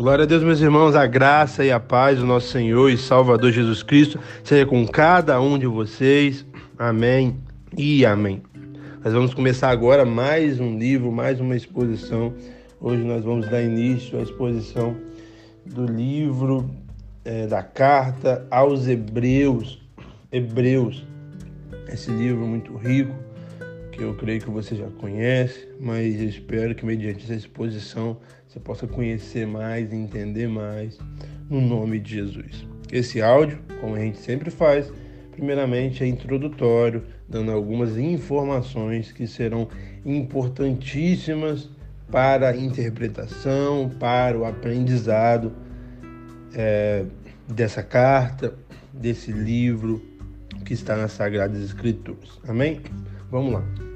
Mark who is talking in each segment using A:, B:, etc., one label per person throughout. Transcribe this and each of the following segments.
A: Glória a Deus, meus irmãos, a graça e a paz do nosso Senhor e Salvador Jesus Cristo seja com cada um de vocês. Amém e amém. Nós vamos começar agora mais um livro, mais uma exposição. Hoje nós vamos dar início à exposição do livro é, da carta aos Hebreus. Hebreus, esse livro muito rico eu creio que você já conhece, mas eu espero que mediante essa exposição você possa conhecer mais e entender mais no nome de Jesus. Esse áudio, como a gente sempre faz, primeiramente é introdutório, dando algumas informações que serão importantíssimas para a interpretação, para o aprendizado é, dessa carta, desse livro que está nas Sagradas Escrituras. Amém? Vamos lá.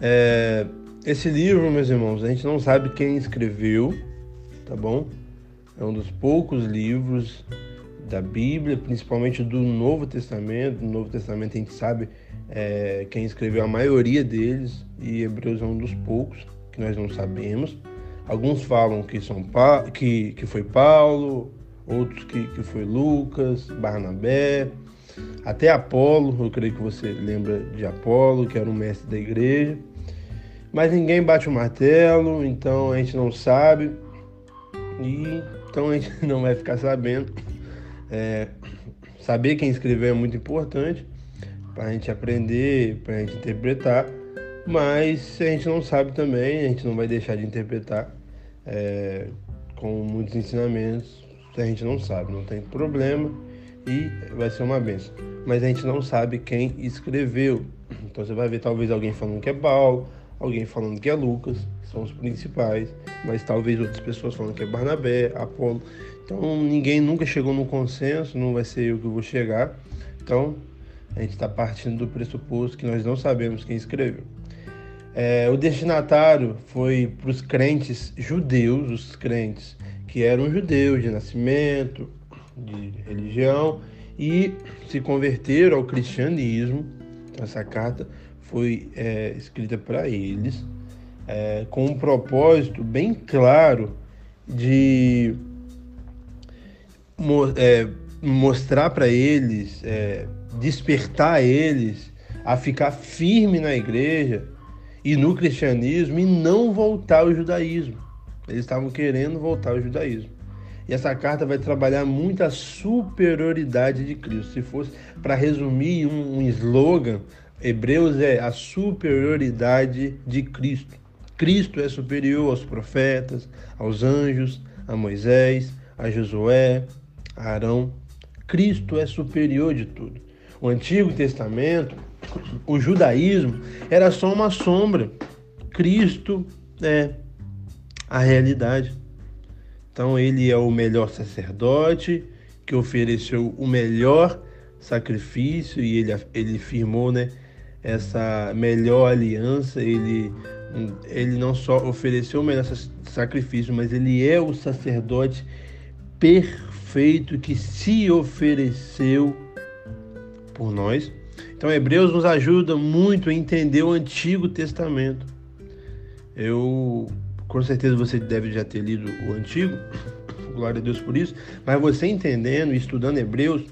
A: É, esse livro, meus irmãos, a gente não sabe quem escreveu, tá bom? É um dos poucos livros da Bíblia, principalmente do Novo Testamento. No Novo Testamento a gente sabe é, quem escreveu a maioria deles e Hebreus é um dos poucos que nós não sabemos. Alguns falam que, são pa... que, que foi Paulo, outros que, que foi Lucas, Barnabé, até Apolo, eu creio que você lembra de Apolo, que era um mestre da igreja. Mas ninguém bate o martelo, então a gente não sabe. E então a gente não vai ficar sabendo. É, saber quem escreveu é muito importante para a gente aprender, para a gente interpretar. Mas se a gente não sabe também, a gente não vai deixar de interpretar é, com muitos ensinamentos. Se a gente não sabe, não tem problema e vai ser uma benção. Mas a gente não sabe quem escreveu. Então você vai ver talvez alguém falando que é Paulo, alguém falando que é Lucas, são os principais, mas talvez outras pessoas falando que é Barnabé, Apolo. Então ninguém nunca chegou no consenso, não vai ser eu que vou chegar. Então a gente está partindo do pressuposto que nós não sabemos quem escreveu. É, o destinatário foi para os crentes judeus, os crentes que eram judeus de nascimento, de religião e se converteram ao cristianismo. Essa carta foi é, escrita para eles é, com um propósito bem claro de é, mostrar para eles, é, despertar eles a ficar firme na igreja e no cristianismo e não voltar ao judaísmo. Eles estavam querendo voltar ao judaísmo. E essa carta vai trabalhar muito a superioridade de Cristo. Se fosse para resumir um, um slogan, Hebreus é a superioridade de Cristo. Cristo é superior aos profetas, aos anjos, a Moisés, a Josué, a Arão. Cristo é superior de tudo. O Antigo Testamento, o judaísmo, era só uma sombra. Cristo é a realidade. Então ele é o melhor sacerdote que ofereceu o melhor sacrifício e ele, ele firmou né, essa melhor aliança. Ele, ele não só ofereceu o melhor sacrifício, mas ele é o sacerdote perfeito que se ofereceu por nós. Então, Hebreus nos ajuda muito a entender o Antigo Testamento. Eu com certeza você deve já ter lido o Antigo, glória a Deus por isso, mas você entendendo e estudando Hebreus,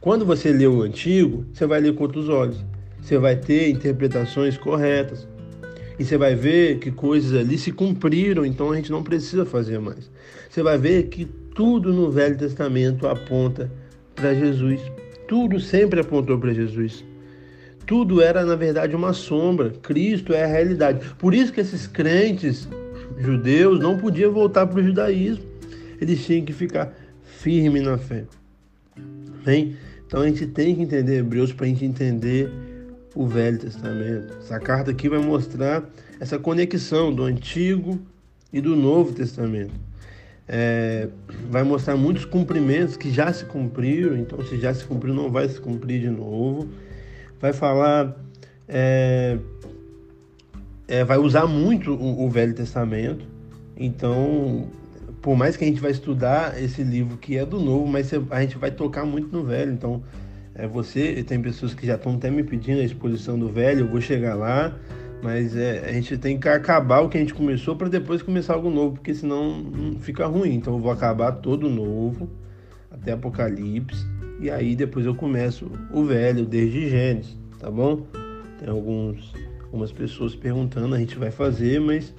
A: quando você lê o Antigo, você vai ler com outros olhos. Você vai ter interpretações corretas. E você vai ver que coisas ali se cumpriram, então a gente não precisa fazer mais. Você vai ver que tudo no Velho Testamento aponta para Jesus. Tudo sempre apontou para Jesus. Tudo era, na verdade, uma sombra. Cristo é a realidade. Por isso que esses crentes judeus não podiam voltar para o judaísmo. Eles tinham que ficar firmes na fé. Amém? Então a gente tem que entender Hebreus para a gente entender o Velho Testamento. Essa carta aqui vai mostrar essa conexão do Antigo e do Novo Testamento. É, vai mostrar muitos cumprimentos que já se cumpriram, então se já se cumpriu, não vai se cumprir de novo. Vai falar é, é, vai usar muito o, o, Velho Testamento. Então, por mais que a gente vai estudar esse livro que é do Novo, mas a gente vai tocar muito no Velho. Então, é, você tem pessoas que já estão até me pedindo a exposição do Velho. Eu vou chegar lá, Mas é, a gente tem que acabar o que a gente começou para depois começar algo novo, porque senão fica ruim. Então eu vou acabar todo novo até Apocalipse e aí depois eu começo o velho desde Gênesis, tá bom? Tem alguns algumas pessoas perguntando, a gente vai fazer, mas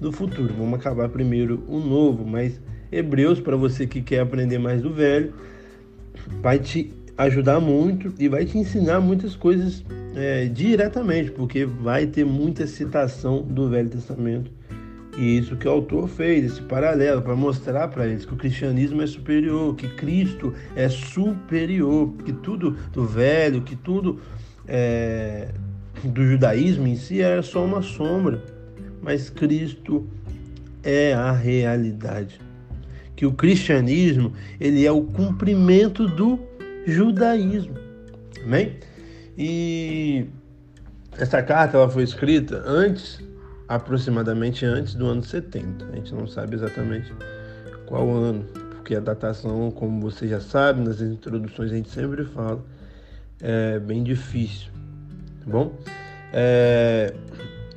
A: no futuro vamos acabar primeiro o novo, mas Hebreus para você que quer aprender mais do velho vai te ajudar muito e vai te ensinar muitas coisas é, diretamente, porque vai ter muita citação do Velho Testamento. E isso que o autor fez, esse paralelo, para mostrar para eles que o cristianismo é superior, que Cristo é superior, que tudo do velho, que tudo é, do judaísmo em si era só uma sombra, mas Cristo é a realidade. Que o cristianismo ele é o cumprimento do judaísmo. Amém? E essa carta ela foi escrita antes, aproximadamente antes do ano 70. A gente não sabe exatamente qual ano, porque a datação, como você já sabe, nas introduções a gente sempre fala, é bem difícil, tá bom? É,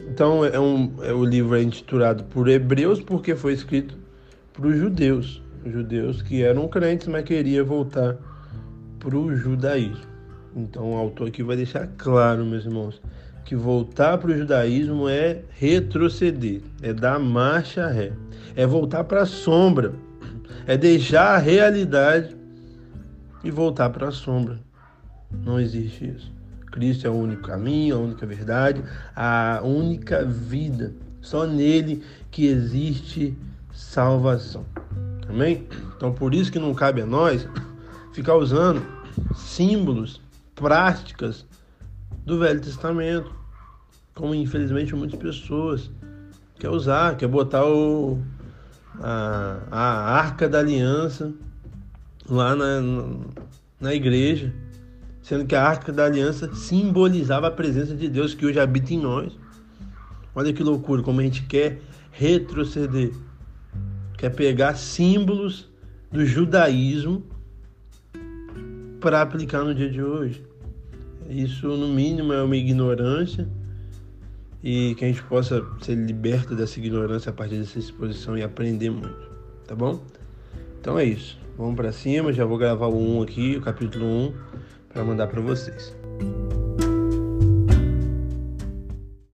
A: então é um, é, o livro é intitulado por Hebreus porque foi escrito para os judeus, judeus que eram crentes, mas queriam voltar para o judaísmo. Então o autor aqui vai deixar claro, meus irmãos, que voltar para o judaísmo é retroceder, é dar marcha ré, é voltar para a sombra, é deixar a realidade e voltar para a sombra. Não existe isso. Cristo é o único caminho, a única verdade, a única vida. Só nele que existe salvação. Amém? Então por isso que não cabe a nós ficar usando símbolos, práticas do Velho Testamento, como infelizmente muitas pessoas quer usar, quer botar o, a, a arca da aliança lá na, na igreja, sendo que a arca da aliança simbolizava a presença de Deus que hoje habita em nós. Olha que loucura, como a gente quer retroceder, quer pegar símbolos do judaísmo para aplicar no dia de hoje. Isso, no mínimo, é uma ignorância e que a gente possa ser liberto dessa ignorância a partir dessa exposição e aprender muito, tá bom? Então é isso. Vamos para cima, já vou gravar o 1 aqui, o capítulo 1, para mandar para vocês.